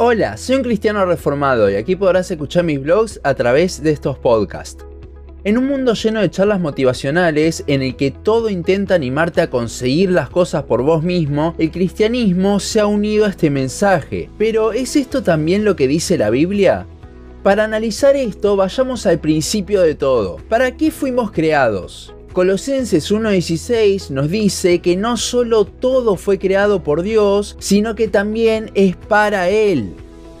Hola, soy un cristiano reformado y aquí podrás escuchar mis blogs a través de estos podcasts. En un mundo lleno de charlas motivacionales en el que todo intenta animarte a conseguir las cosas por vos mismo, el cristianismo se ha unido a este mensaje. Pero ¿es esto también lo que dice la Biblia? Para analizar esto, vayamos al principio de todo. ¿Para qué fuimos creados? Colosenses 1.16 nos dice que no solo todo fue creado por Dios, sino que también es para Él.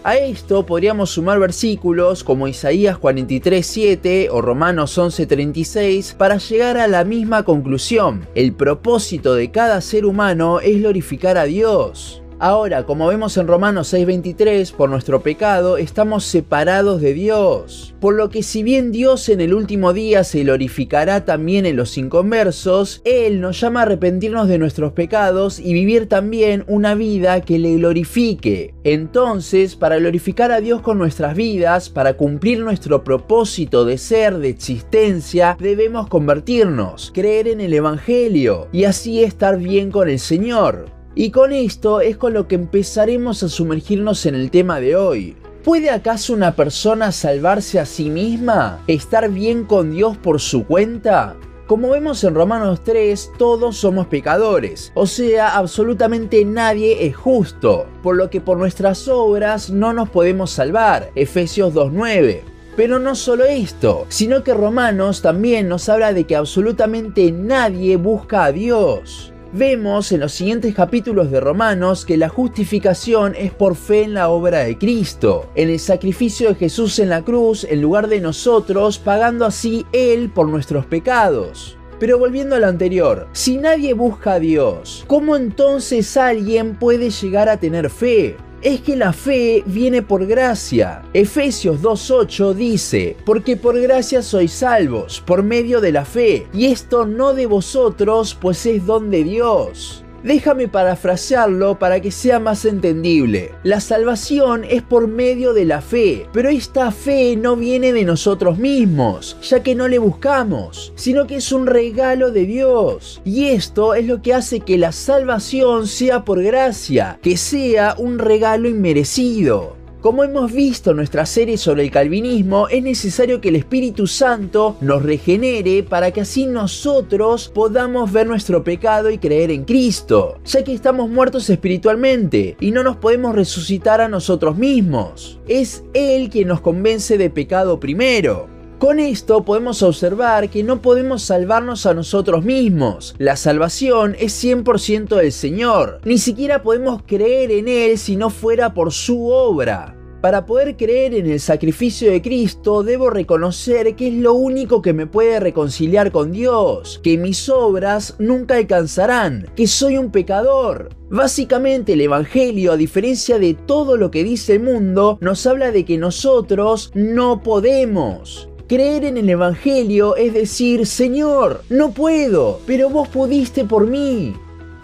A esto podríamos sumar versículos como Isaías 43.7 o Romanos 11.36 para llegar a la misma conclusión. El propósito de cada ser humano es glorificar a Dios. Ahora, como vemos en Romanos 6:23, por nuestro pecado estamos separados de Dios. Por lo que si bien Dios en el último día se glorificará también en los inconversos, Él nos llama a arrepentirnos de nuestros pecados y vivir también una vida que le glorifique. Entonces, para glorificar a Dios con nuestras vidas, para cumplir nuestro propósito de ser, de existencia, debemos convertirnos, creer en el Evangelio y así estar bien con el Señor. Y con esto es con lo que empezaremos a sumergirnos en el tema de hoy. ¿Puede acaso una persona salvarse a sí misma? ¿Estar bien con Dios por su cuenta? Como vemos en Romanos 3, todos somos pecadores, o sea, absolutamente nadie es justo, por lo que por nuestras obras no nos podemos salvar, Efesios 2.9. Pero no solo esto, sino que Romanos también nos habla de que absolutamente nadie busca a Dios. Vemos en los siguientes capítulos de Romanos que la justificación es por fe en la obra de Cristo, en el sacrificio de Jesús en la cruz en lugar de nosotros, pagando así Él por nuestros pecados. Pero volviendo a lo anterior, si nadie busca a Dios, ¿cómo entonces alguien puede llegar a tener fe? Es que la fe viene por gracia. Efesios 2.8 dice, porque por gracia sois salvos, por medio de la fe, y esto no de vosotros, pues es don de Dios. Déjame parafrasearlo para que sea más entendible. La salvación es por medio de la fe, pero esta fe no viene de nosotros mismos, ya que no le buscamos, sino que es un regalo de Dios. Y esto es lo que hace que la salvación sea por gracia, que sea un regalo inmerecido. Como hemos visto en nuestra serie sobre el calvinismo, es necesario que el Espíritu Santo nos regenere para que así nosotros podamos ver nuestro pecado y creer en Cristo, ya que estamos muertos espiritualmente y no nos podemos resucitar a nosotros mismos. Es Él quien nos convence de pecado primero. Con esto podemos observar que no podemos salvarnos a nosotros mismos. La salvación es 100% del Señor. Ni siquiera podemos creer en Él si no fuera por su obra. Para poder creer en el sacrificio de Cristo debo reconocer que es lo único que me puede reconciliar con Dios, que mis obras nunca alcanzarán, que soy un pecador. Básicamente el Evangelio, a diferencia de todo lo que dice el mundo, nos habla de que nosotros no podemos. Creer en el Evangelio es decir, Señor, no puedo, pero vos pudiste por mí.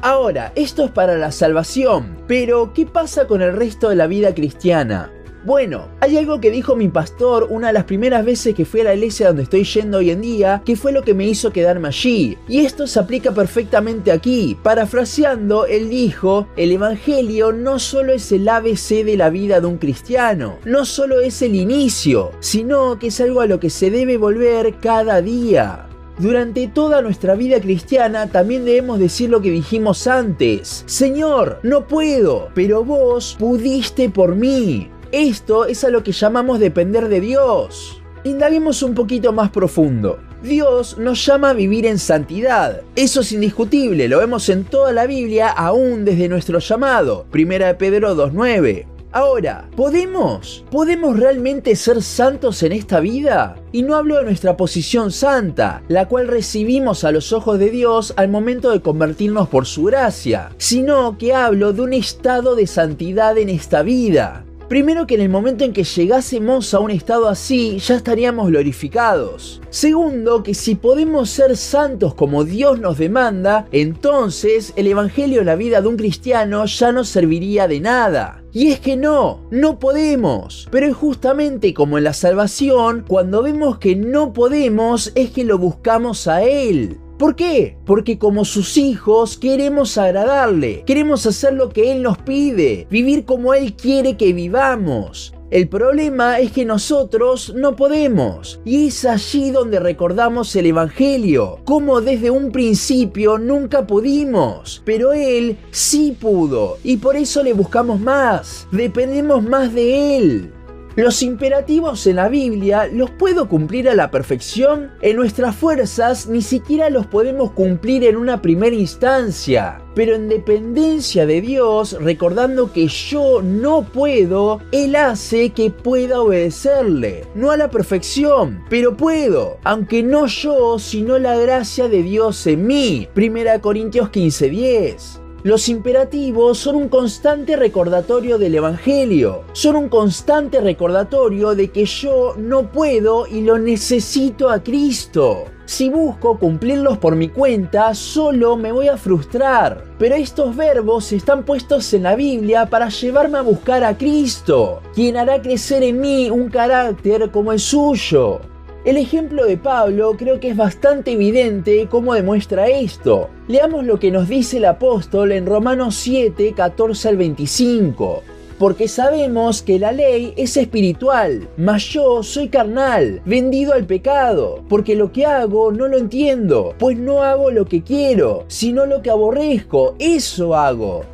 Ahora, esto es para la salvación, pero ¿qué pasa con el resto de la vida cristiana? Bueno, hay algo que dijo mi pastor una de las primeras veces que fui a la iglesia donde estoy yendo hoy en día, que fue lo que me hizo quedarme allí. Y esto se aplica perfectamente aquí. Parafraseando, él dijo, el Evangelio no solo es el ABC de la vida de un cristiano, no solo es el inicio, sino que es algo a lo que se debe volver cada día. Durante toda nuestra vida cristiana también debemos decir lo que dijimos antes. Señor, no puedo, pero vos pudiste por mí. Esto es a lo que llamamos depender de Dios. Indaguemos un poquito más profundo. Dios nos llama a vivir en santidad. Eso es indiscutible, lo vemos en toda la Biblia, aún desde nuestro llamado. Primera de Pedro 2.9. Ahora, ¿podemos? ¿Podemos realmente ser santos en esta vida? Y no hablo de nuestra posición santa, la cual recibimos a los ojos de Dios al momento de convertirnos por su gracia, sino que hablo de un estado de santidad en esta vida. Primero que en el momento en que llegásemos a un estado así, ya estaríamos glorificados. Segundo, que si podemos ser santos como Dios nos demanda, entonces el Evangelio en la vida de un cristiano ya no serviría de nada. Y es que no, no podemos. Pero es justamente como en la salvación, cuando vemos que no podemos, es que lo buscamos a Él. ¿Por qué? Porque como sus hijos queremos agradarle, queremos hacer lo que Él nos pide, vivir como Él quiere que vivamos. El problema es que nosotros no podemos. Y es allí donde recordamos el Evangelio, como desde un principio nunca pudimos, pero Él sí pudo, y por eso le buscamos más, dependemos más de Él. Los imperativos en la Biblia los puedo cumplir a la perfección. En nuestras fuerzas ni siquiera los podemos cumplir en una primera instancia. Pero en dependencia de Dios, recordando que yo no puedo, Él hace que pueda obedecerle. No a la perfección, pero puedo. Aunque no yo, sino la gracia de Dios en mí. 1 Corintios 15:10. Los imperativos son un constante recordatorio del Evangelio, son un constante recordatorio de que yo no puedo y lo necesito a Cristo. Si busco cumplirlos por mi cuenta, solo me voy a frustrar. Pero estos verbos están puestos en la Biblia para llevarme a buscar a Cristo, quien hará crecer en mí un carácter como el suyo. El ejemplo de Pablo creo que es bastante evidente cómo demuestra esto. Leamos lo que nos dice el apóstol en Romanos 7, 14 al 25. Porque sabemos que la ley es espiritual, mas yo soy carnal, vendido al pecado, porque lo que hago no lo entiendo, pues no hago lo que quiero, sino lo que aborrezco, eso hago.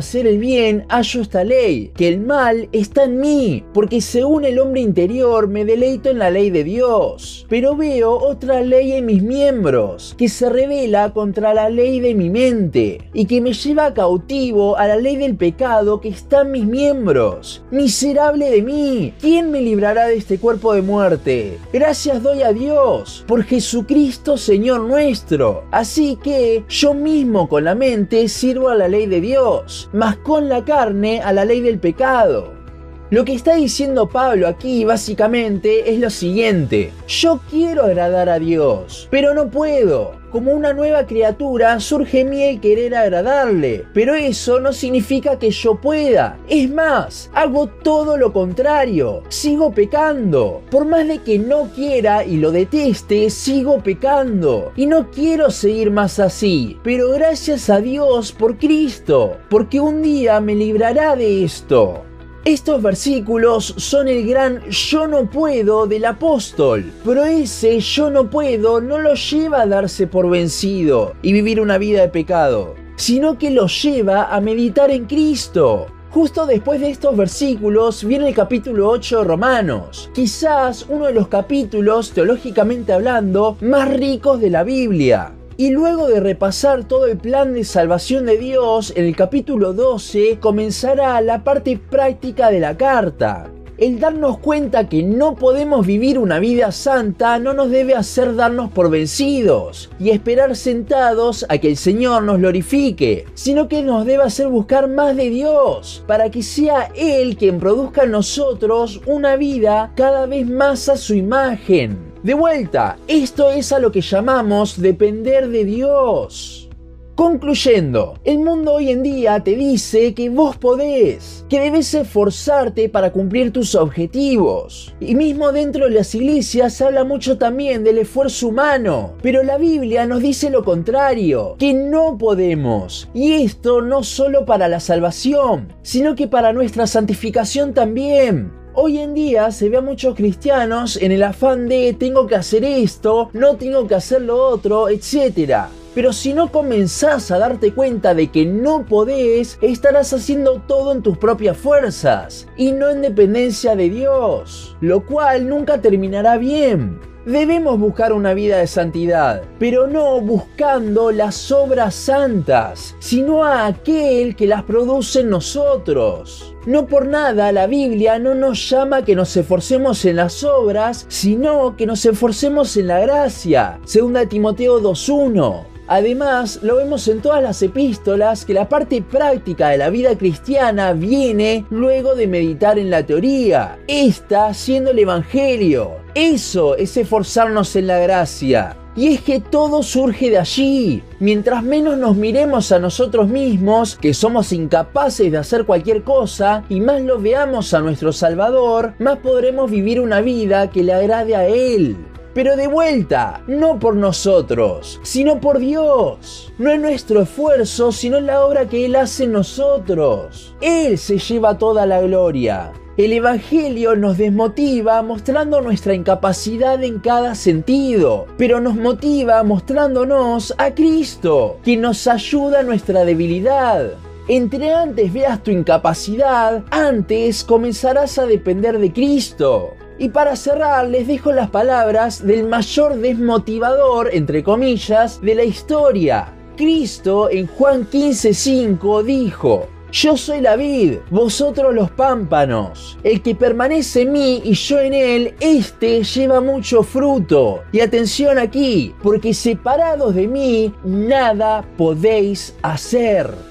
el bien, hallo esta ley, que el mal está en mí, porque según el hombre interior me deleito en la ley de Dios. Pero veo otra ley en mis miembros, que se revela contra la ley de mi mente, y que me lleva cautivo a la ley del pecado que está en mis miembros. Miserable de mí, ¿quién me librará de este cuerpo de muerte? Gracias doy a Dios, por Jesucristo Señor nuestro. Así que yo mismo con la mente sirvo a la ley de Dios más con la carne a la ley del pecado. Lo que está diciendo Pablo aquí básicamente es lo siguiente, yo quiero agradar a Dios, pero no puedo. Como una nueva criatura surge mí el querer agradarle, pero eso no significa que yo pueda. Es más, hago todo lo contrario, sigo pecando. Por más de que no quiera y lo deteste, sigo pecando. Y no quiero seguir más así, pero gracias a Dios por Cristo, porque un día me librará de esto. Estos versículos son el gran yo no puedo del apóstol, pero ese yo no puedo no lo lleva a darse por vencido y vivir una vida de pecado, sino que lo lleva a meditar en Cristo. Justo después de estos versículos viene el capítulo 8 de Romanos, quizás uno de los capítulos, teológicamente hablando, más ricos de la Biblia. Y luego de repasar todo el plan de salvación de Dios, en el capítulo 12 comenzará la parte práctica de la carta. El darnos cuenta que no podemos vivir una vida santa no nos debe hacer darnos por vencidos y esperar sentados a que el Señor nos glorifique, sino que nos debe hacer buscar más de Dios, para que sea Él quien produzca en nosotros una vida cada vez más a su imagen. De vuelta, esto es a lo que llamamos depender de Dios. Concluyendo, el mundo hoy en día te dice que vos podés, que debes esforzarte para cumplir tus objetivos. Y mismo dentro de las iglesias se habla mucho también del esfuerzo humano, pero la Biblia nos dice lo contrario, que no podemos. Y esto no solo para la salvación, sino que para nuestra santificación también. Hoy en día se ve a muchos cristianos en el afán de tengo que hacer esto, no tengo que hacer lo otro, etc. Pero si no comenzás a darte cuenta de que no podés, estarás haciendo todo en tus propias fuerzas y no en dependencia de Dios, lo cual nunca terminará bien. Debemos buscar una vida de santidad, pero no buscando las obras santas, sino a aquel que las produce en nosotros. No por nada la Biblia no nos llama que nos esforcemos en las obras, sino que nos esforcemos en la gracia. Segunda Timoteo 2.1. Además, lo vemos en todas las epístolas que la parte práctica de la vida cristiana viene luego de meditar en la teoría, esta siendo el Evangelio. Eso es esforzarnos en la gracia. Y es que todo surge de allí. Mientras menos nos miremos a nosotros mismos, que somos incapaces de hacer cualquier cosa, y más lo veamos a nuestro Salvador, más podremos vivir una vida que le agrade a Él. Pero de vuelta, no por nosotros, sino por Dios. No es nuestro esfuerzo, sino la obra que Él hace en nosotros. Él se lleva toda la gloria. El Evangelio nos desmotiva mostrando nuestra incapacidad en cada sentido, pero nos motiva mostrándonos a Cristo, quien nos ayuda a nuestra debilidad. Entre antes veas tu incapacidad, antes comenzarás a depender de Cristo. Y para cerrar, les dejo las palabras del mayor desmotivador, entre comillas, de la historia. Cristo en Juan 15:5 dijo, yo soy la vid, vosotros los pámpanos. El que permanece en mí y yo en él, este lleva mucho fruto. Y atención aquí, porque separados de mí, nada podéis hacer.